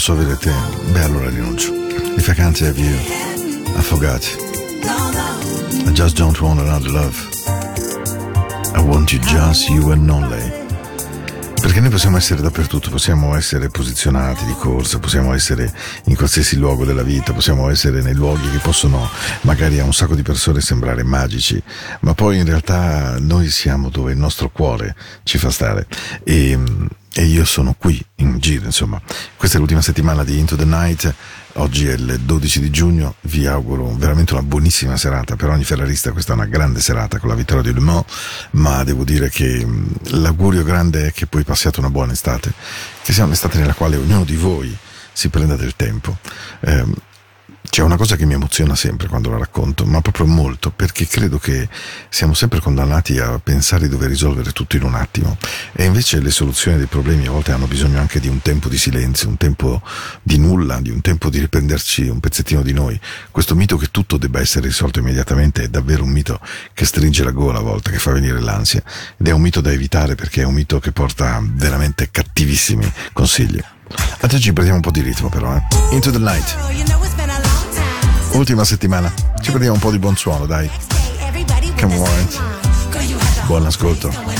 posso avere te, beh allora rinuncio. Le vacanze a have affogati. I. I just don't want another love. I want you just you and only. Perché noi possiamo essere dappertutto, possiamo essere posizionati di corsa, possiamo essere in qualsiasi luogo della vita, possiamo essere nei luoghi che possono magari a un sacco di persone sembrare magici, ma poi in realtà noi siamo dove il nostro cuore ci fa stare. E, e io sono qui in giro, insomma, questa è l'ultima settimana di Into the Night, oggi è il 12 di giugno, vi auguro veramente una buonissima serata, per ogni ferrarista questa è una grande serata con la vittoria di Le Mans, ma devo dire che mm, l'augurio grande è che poi passiate una buona estate, che sia un'estate nella quale ognuno di voi si prenda del tempo. Eh, c'è una cosa che mi emoziona sempre quando la racconto, ma proprio molto, perché credo che siamo sempre condannati a pensare di dover risolvere tutto in un attimo e invece le soluzioni dei problemi a volte hanno bisogno anche di un tempo di silenzio, un tempo di nulla, di un tempo di riprenderci un pezzettino di noi. Questo mito che tutto debba essere risolto immediatamente è davvero un mito che stringe la gola a volte, che fa venire l'ansia ed è un mito da evitare perché è un mito che porta veramente cattivissimi consigli. Adesso prendiamo un po' di ritmo però, eh. Into the Night. Ultima settimana. Ci prendiamo un po' di buon suono, dai. Come on. Buon ascolto.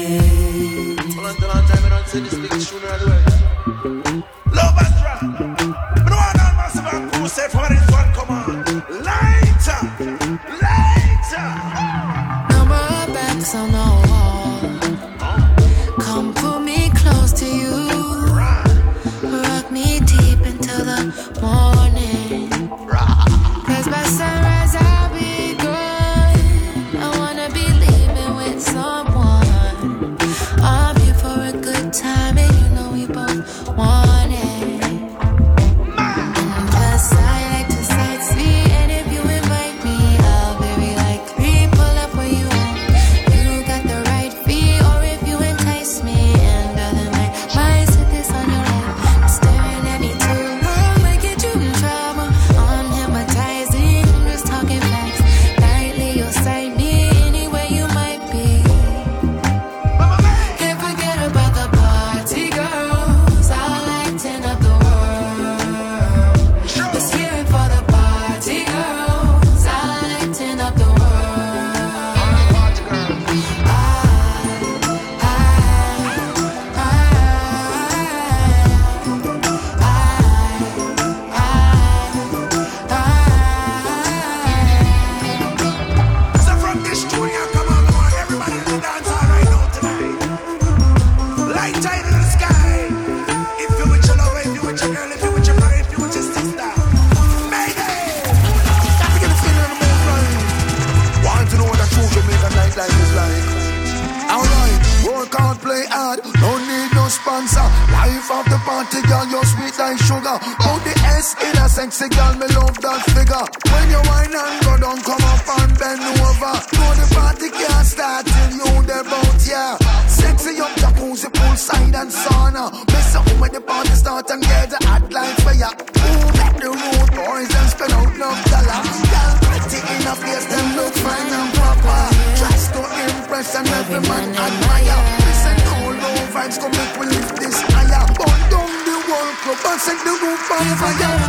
deep into the morning. Cause by sunrise, I fire, fire.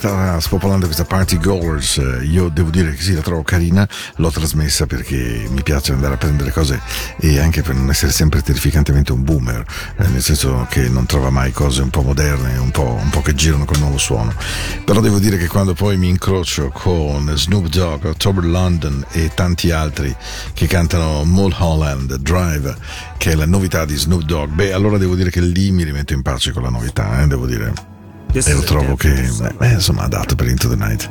sta spopolando questa Party Goers. Eh, io devo dire che sì, la trovo carina, l'ho trasmessa perché mi piace andare a prendere cose e anche per non essere sempre terrificantemente un boomer, eh, nel senso che non trova mai cose un po' moderne, un po', un po', che girano col nuovo suono. Però devo dire che quando poi mi incrocio con Snoop Dogg, October London e tanti altri che cantano Mulholland Drive, che è la novità di Snoop Dogg, beh, allora devo dire che lì mi rimetto in pace con la novità, eh, devo dire e lo trovo che, beh, insomma, adatto per Into the Night.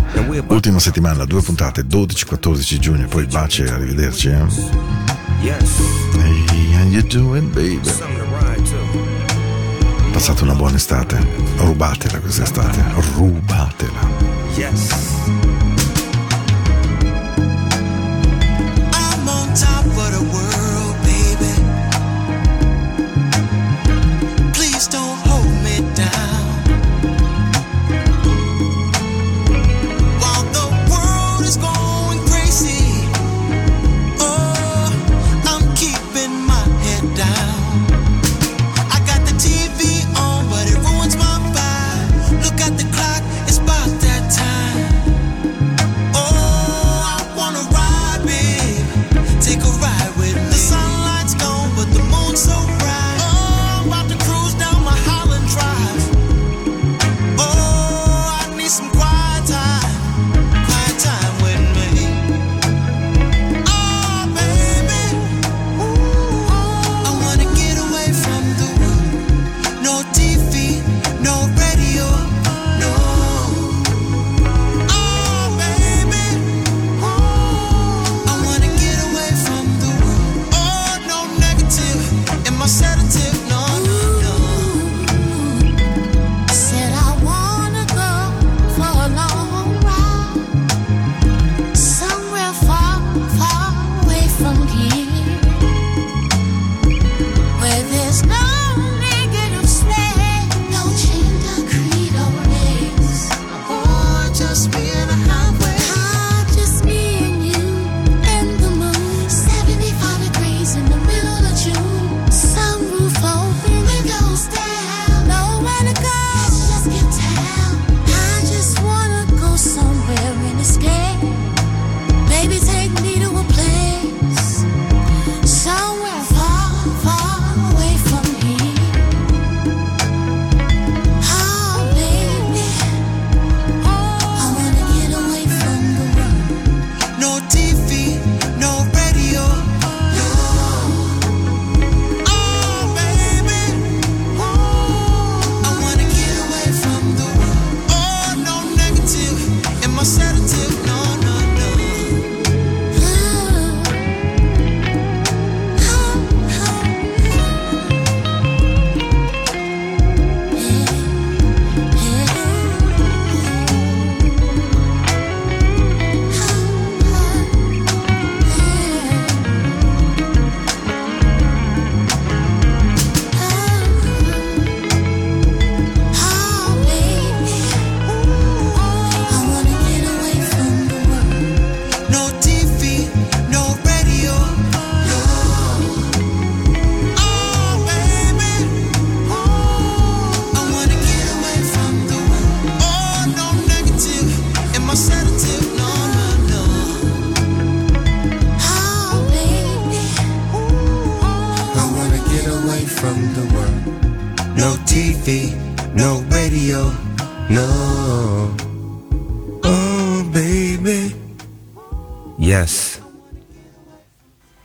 Ultima settimana, due puntate, 12-14 giugno, poi bacio e arrivederci. Eh. Hey, how you doing, baby? Passate una buona estate, rubatela questa estate, rubatela. Yes.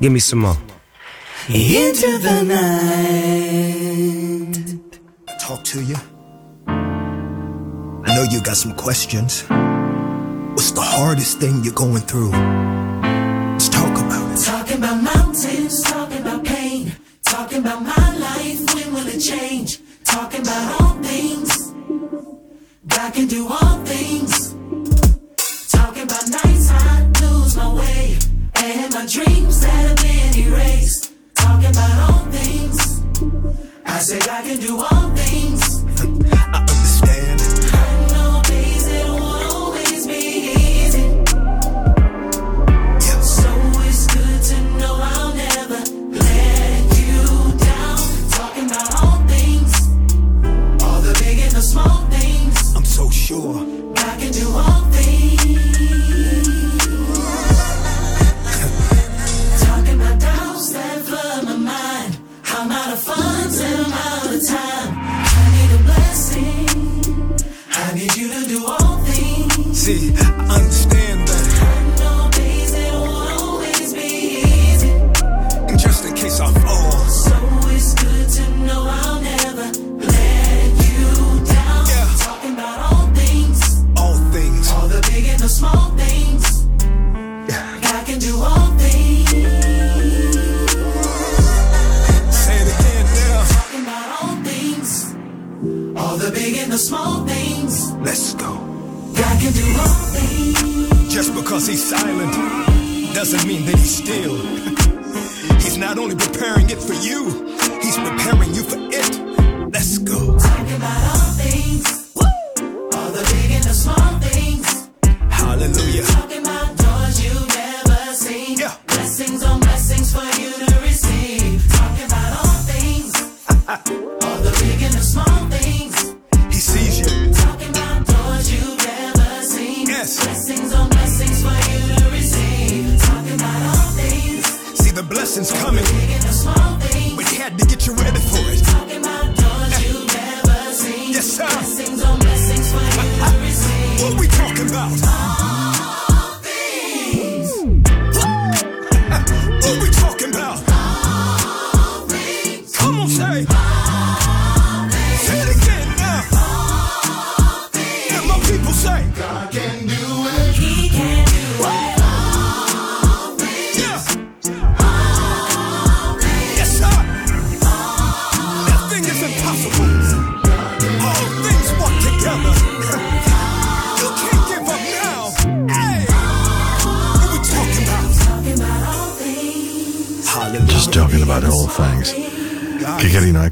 Give me some more. Into the night. Talk to you. I know you got some questions. What's the hardest thing you're going through? Let's talk about it. Talking about mountains, talking about pain, talking about my life, when will it change? Talking about all things, God can do all things. Talking about nights I lose my way, and my dreams that have been erased. Talking about all things, I say I can do all things. I understand. I know days it won't always be easy. Yeah. So it's good to know I'll never let you down. Talking about all things, all the big and the small things. I'm so sure. God can do all Just because he's silent doesn't mean that he's still. He's not only preparing it for you, he's preparing you seen. Blessings on blessings for you to receive. Talking about all things. See the blessings coming, Big and the small things. but he had to get you ready for it. Talking about doors you've never seen. Yes, sir. Blessings on blessings for you to receive. What we talking about?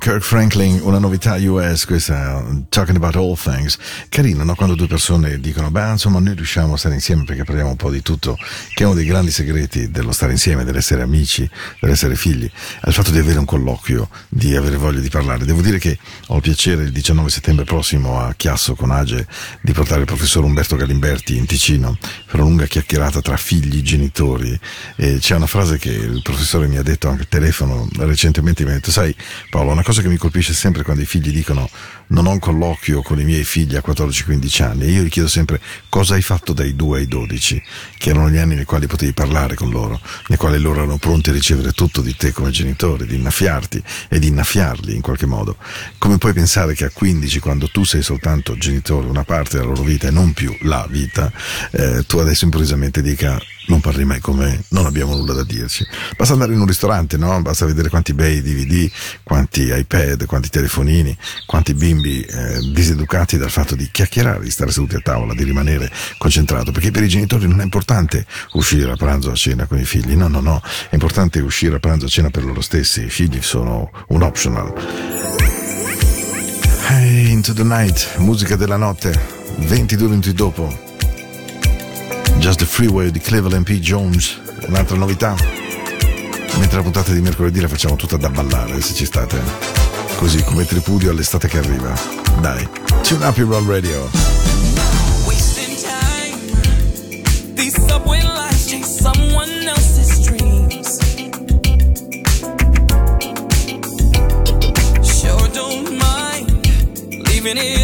Kirk Franklin, una novità US, questa Talking About All Things. Carino, no? Quando due persone dicono, beh, insomma, noi riusciamo a stare insieme perché parliamo un po' di tutto, che è uno dei grandi segreti dello stare insieme, dell'essere amici, dell'essere figli, è il fatto di avere un colloquio, di avere voglia di parlare. Devo dire che ho il piacere il 19 settembre prossimo a Chiasso con Age di portare il professor Umberto Galimberti in Ticino per una lunga chiacchierata tra figli, genitori. E c'è una frase che il professore mi ha detto anche al telefono recentemente, mi ha detto, sai Paolo, una cosa che mi colpisce sempre quando i figli dicono non ho un colloquio con i miei figli a 14-15 anni, io gli chiedo sempre cosa hai fatto dai 2 ai 12, che erano gli anni nei quali potevi parlare con loro, nei quali loro erano pronti a ricevere tutto di te come genitore, di innaffiarti e di innaffiarli in qualche modo. Come puoi pensare che a 15, quando tu sei soltanto genitore, una parte della loro vita e non più la vita, eh, tu adesso improvvisamente dica non parli mai con me, non abbiamo nulla da dirci. Basta andare in un ristorante, no? Basta vedere quanti bei DVD, quanti iPad, quanti telefonini, quanti bimbi eh, diseducati dal fatto di chiacchierare, di stare seduti a tavola, di rimanere concentrato, perché per i genitori non è importante uscire a pranzo a cena con i figli, no, no, no, è importante uscire a pranzo a cena per loro stessi, i figli sono un optional. Into the night, musica della notte, 22 minuti dopo. Just the Freeway di Cleveland P. Jones, un'altra novità. Mentre la puntata di mercoledì la facciamo tutta da ballare, se ci state. Così come tripudio all'estate che arriva. Dai, tune up your roll radio. Sure don't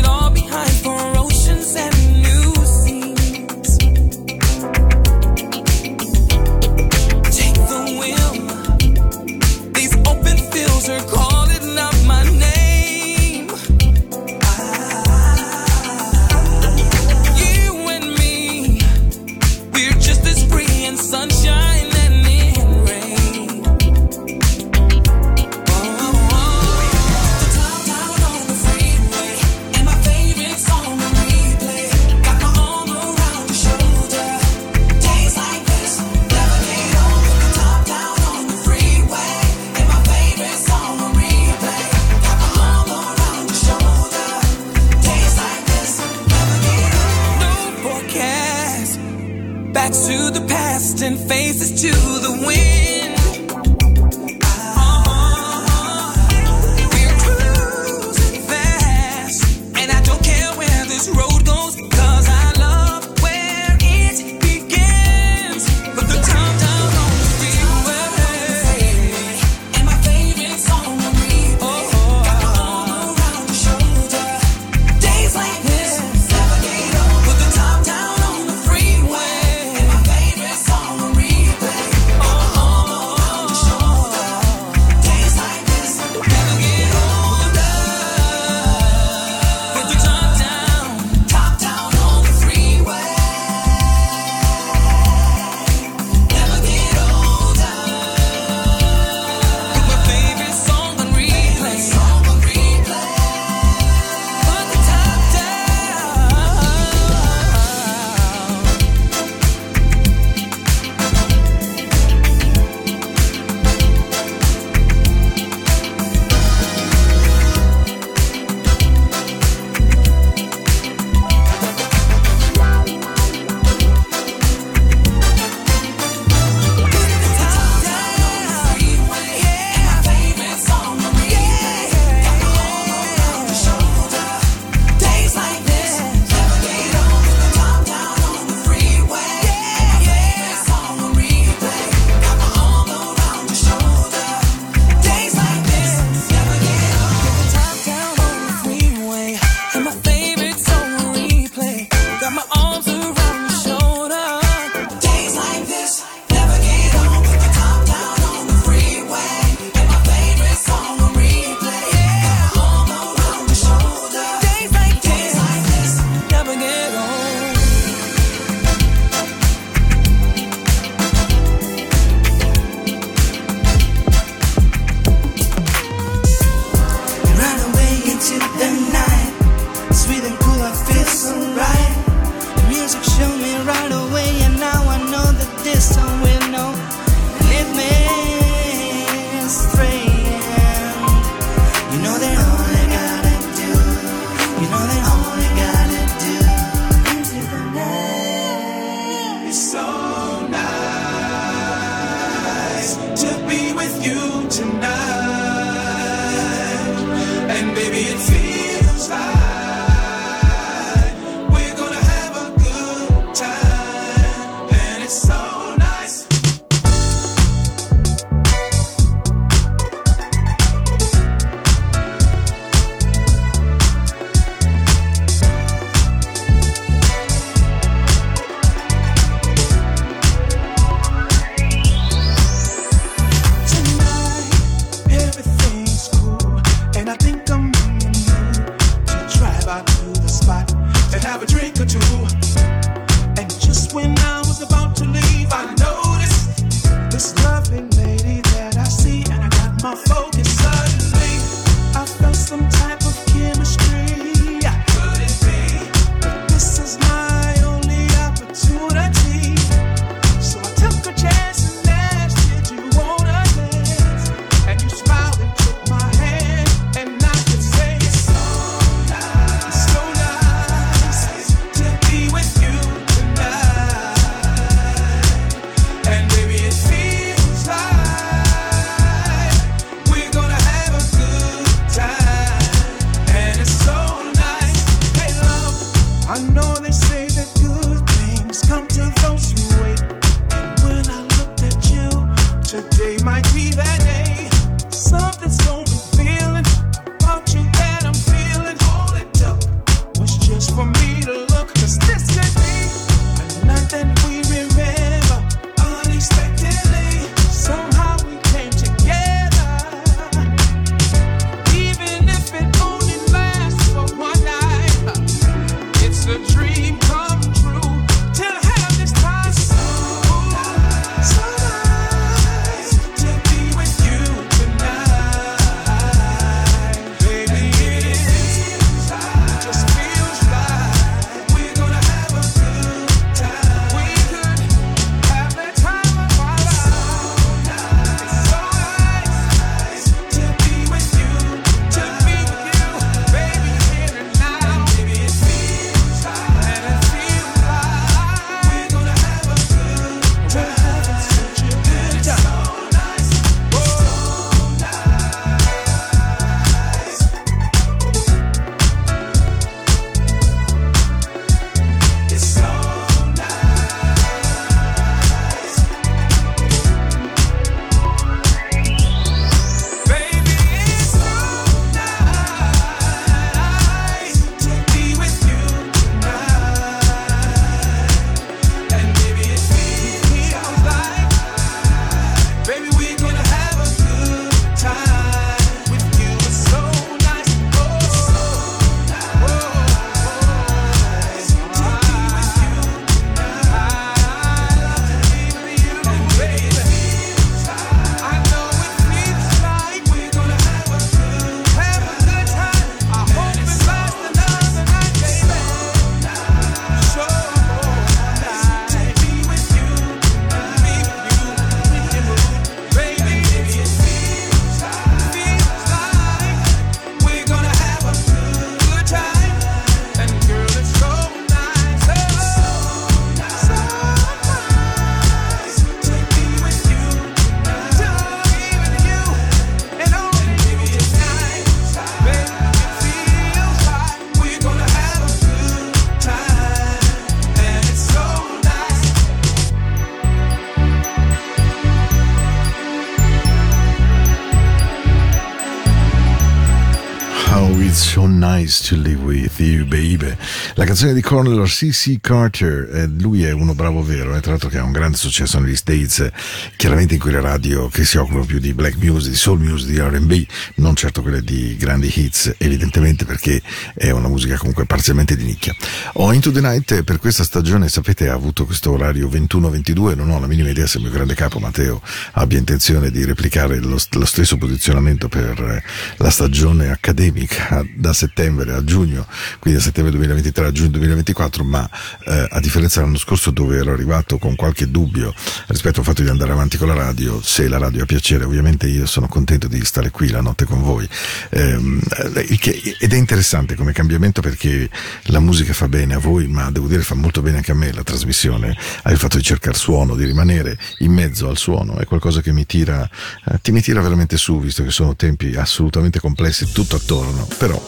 canzone di Cornell C.C. Carter, eh, lui è uno bravo vero, eh, tra l'altro che ha un grande successo negli States, eh, chiaramente in quelle radio che si occupano più di black music, di soul music, di R&B, non certo quelle di grandi hits, evidentemente perché è una musica comunque parzialmente di nicchia. Ho Into the Night eh, per questa stagione, sapete, ha avuto questo orario 21-22, non ho la minima idea se il mio grande capo Matteo abbia intenzione di replicare lo, lo stesso posizionamento per eh, la stagione accademica da settembre a giugno, quindi da settembre 2023 a giugno 2024, ma eh, a differenza dell'anno scorso dove ero arrivato con qualche dubbio rispetto al fatto di andare avanti con la radio, se la radio ha piacere, ovviamente io sono contento di stare qui la notte con voi. Ehm, eh, ed è interessante come cambiamento perché la musica fa bene a voi, ma devo dire fa molto bene anche a me la trasmissione. Il fatto di cercare suono, di rimanere in mezzo al suono, è qualcosa che mi tira, eh, ti mi tira veramente su, visto che sono tempi assolutamente complessi tutto attorno. Però,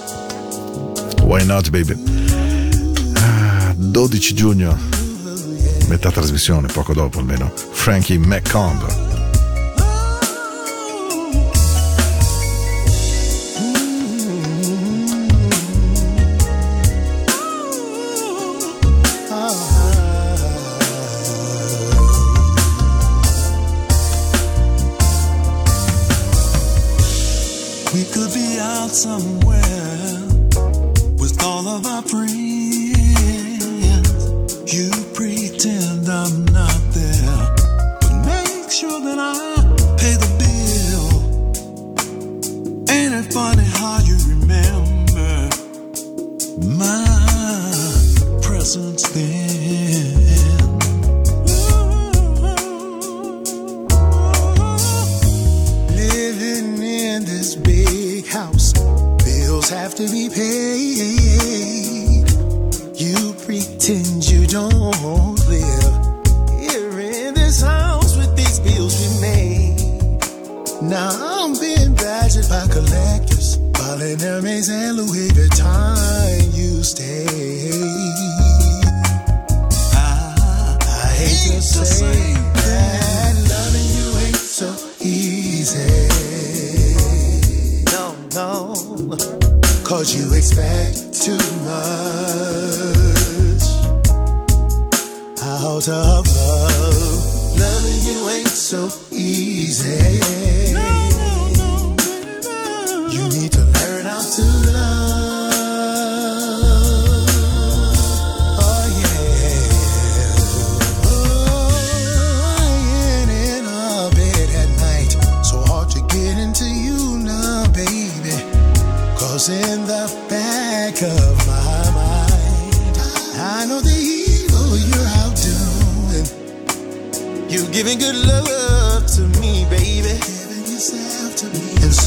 why not, baby? Ah, 12 giugno, metà trasmissione, poco dopo almeno. Frankie McComb. Somewhere with all of our friends. Pretend I'm not there, but make sure that I pay the bill. Ain't it funny how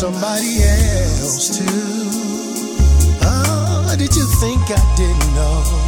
somebody else too. Oh, did you think I didn't know?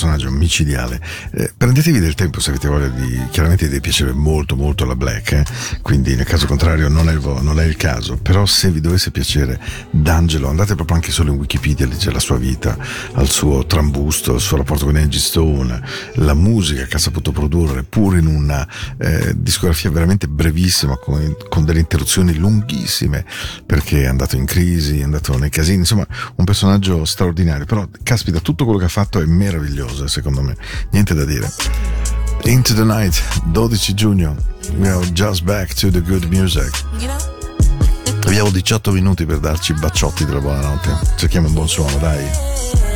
person. Personaggio micidiale. Eh, prendetevi del tempo se avete voglia di. Chiaramente deve piacere molto, molto la black, eh? quindi nel caso contrario non è, il non è il caso. Però se vi dovesse piacere D'Angelo, andate proprio anche solo in Wikipedia, lì c'è la sua vita, al suo trambusto, il suo rapporto con Angie Stone, la musica che ha saputo produrre, pur in una eh, discografia veramente brevissima, con, con delle interruzioni lunghissime, perché è andato in crisi, è andato nei casini, insomma, un personaggio straordinario. Però, caspita, tutto quello che ha fatto è meraviglioso, secondo me. Niente da dire. Into the Night, 12 giugno. We are just back to the good music. Abbiamo 18 minuti per darci i bacciotti della buonanotte. Cerchiamo un buon suono, dai.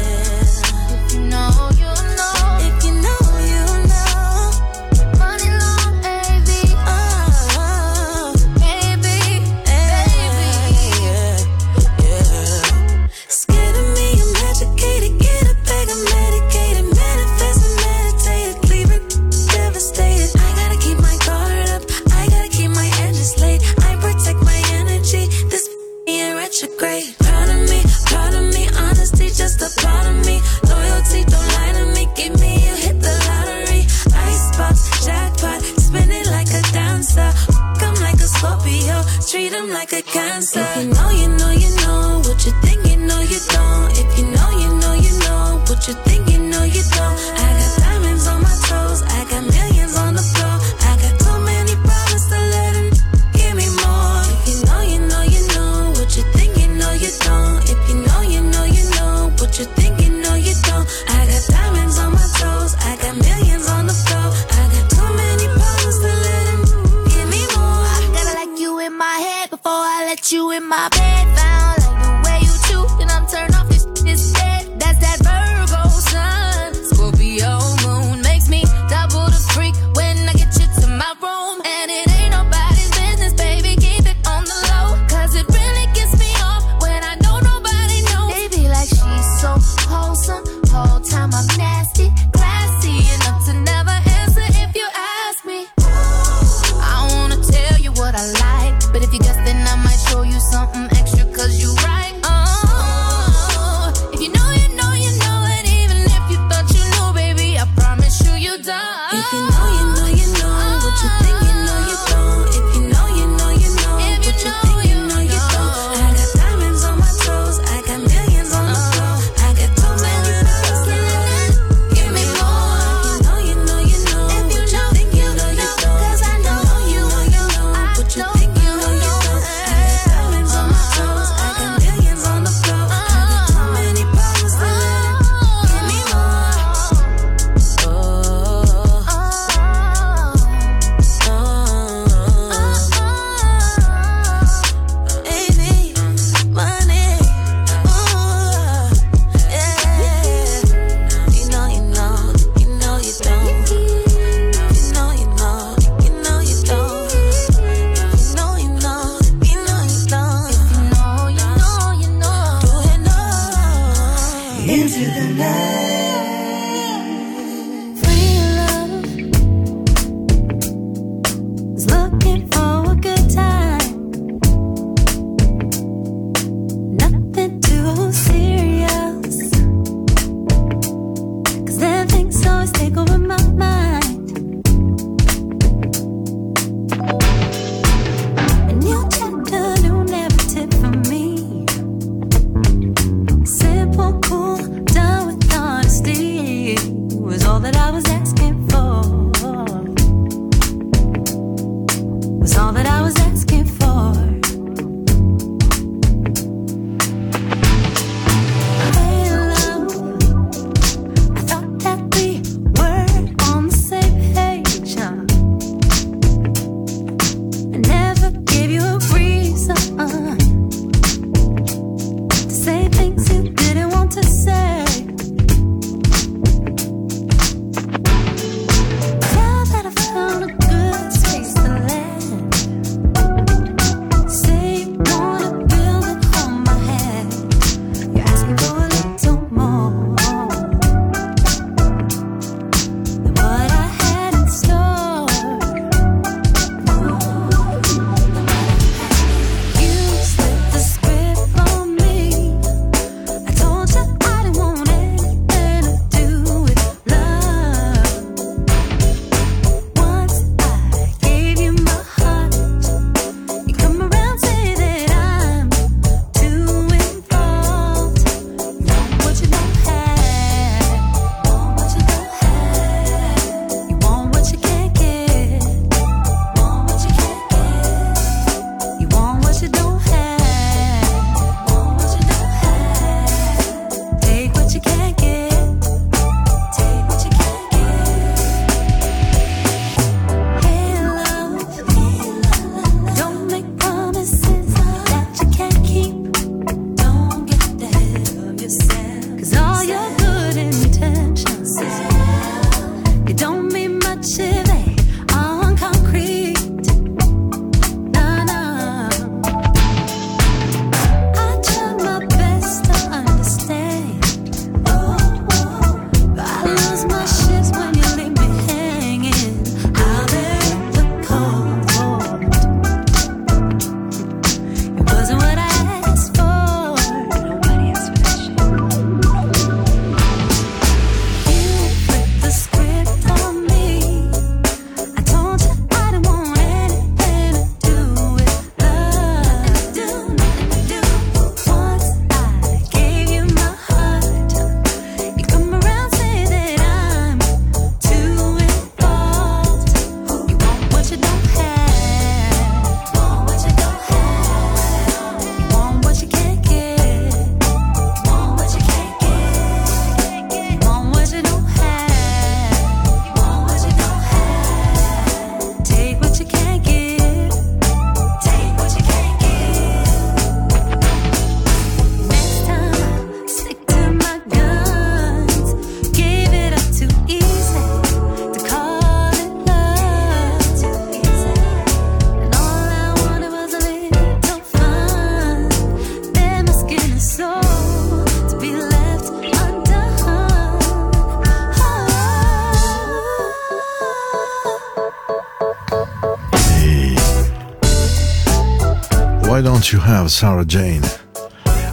Have Sarah Jane?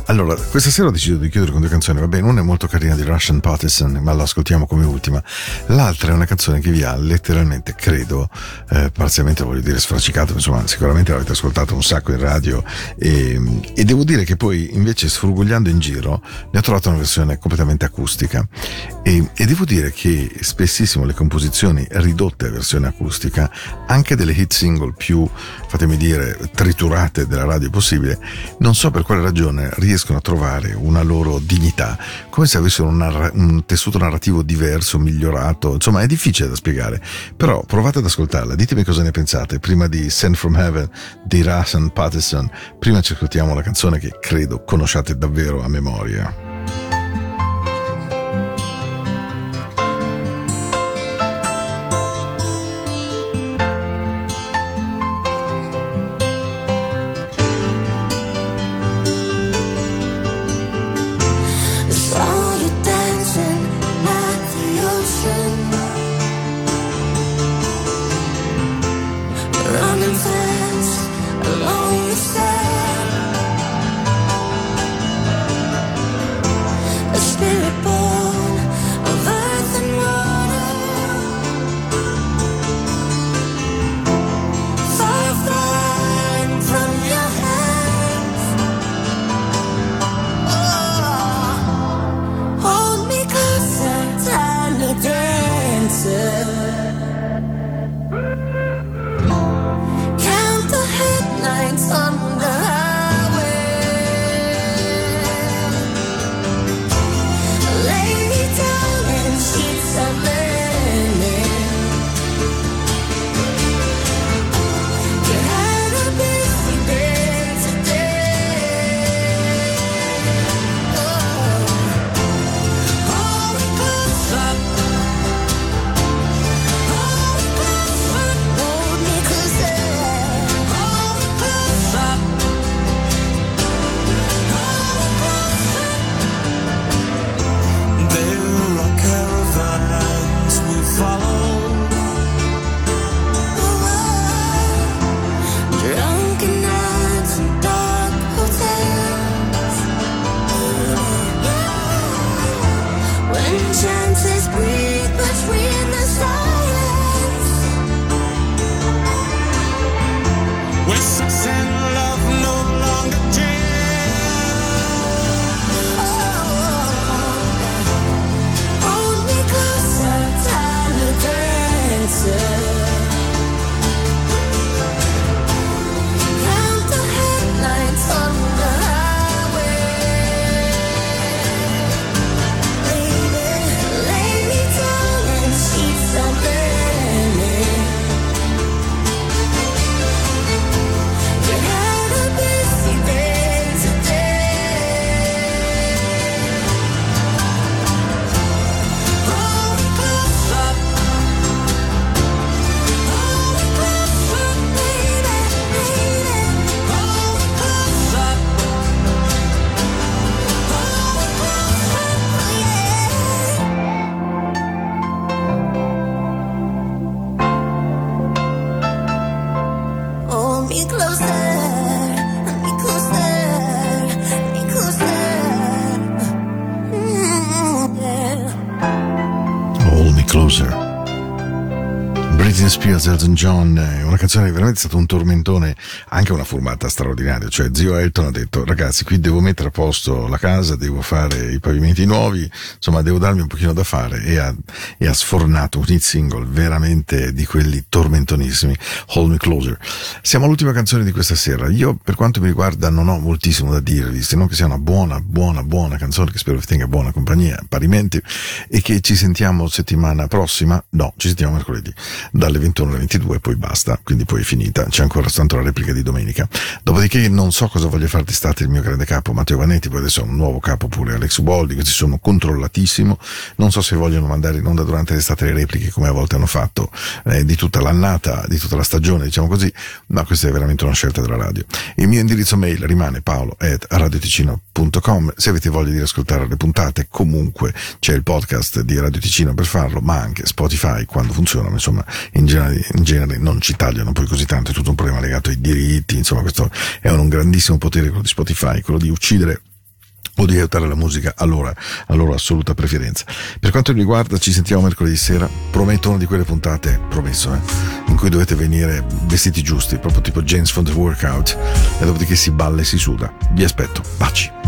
Allora, questa sera ho deciso di chiudere con due canzoni. Va bene, una è molto carina di Russian Partisan, ma la ascoltiamo come ultima. L'altra è una canzone che vi ha letteralmente, credo, eh, parzialmente voglio dire sfracicato, insomma, sicuramente l'avete ascoltato un sacco in radio. E, e devo dire che poi, invece, sfrugugliando in giro, ne ho trovato una versione completamente acustica. E, e devo dire che spessissimo le composizioni ridotte a versione acustica, anche delle hit single più, fatemi dire, triturate della radio possibile, non so per quale ragione riescono a trovare una loro dignità, come se avessero un, narra- un tessuto narrativo diverso, migliorato, insomma è difficile da spiegare, però provate ad ascoltarla, ditemi cosa ne pensate, prima di Send from Heaven di Russell Patterson, prima ci ascoltiamo la canzone che credo conosciate davvero a memoria. Elton John, è una canzone che veramente è stato un tormentone, anche una formata straordinaria, cioè zio Elton ha detto ragazzi qui devo mettere a posto la casa, devo fare i pavimenti nuovi, insomma devo darmi un pochino da fare. E ha, e ha sfornato un hit single veramente di quelli tormentonissimi, Hold Me Closer. Siamo all'ultima canzone di questa sera, io per quanto mi riguarda non ho moltissimo da dirvi, se non che sia una buona, buona, buona canzone che spero vi tenga buona compagnia, parimenti, e che ci sentiamo settimana prossima, no, ci sentiamo mercoledì dalle 21 alle 22 e poi basta, quindi poi è finita, c'è ancora soltanto la replica di domenica. Dopodiché non so cosa voglia fare d'estate il mio grande capo Matteo Vanetti, poi adesso ha un nuovo capo pure Alex Uboldi, questi sono controllatissimo, non so se vogliono mandare in onda durante l'estate le repliche come a volte hanno fatto eh, di tutta l'annata, di tutta la stagione, diciamo così, ma questa è veramente una scelta della radio. Il mio indirizzo mail rimane paolo at radioticino.com, se avete voglia di ascoltare le puntate comunque c'è il podcast di Radio Ticino per farlo, ma anche Spotify quando funziona, ma insomma in genere, in genere non ci tagliano poi così tanto, è tutto un problema legato ai diritti, insomma questo è un grandissimo potere quello di Spotify, quello di uccidere o di aiutare la musica a loro, a loro assoluta preferenza. Per quanto mi riguarda, ci sentiamo mercoledì sera. Prometto una di quelle puntate, promesso, eh, in cui dovete venire vestiti giusti, proprio tipo James from the Workout, e dopodiché si balla e si suda. Vi aspetto. Baci.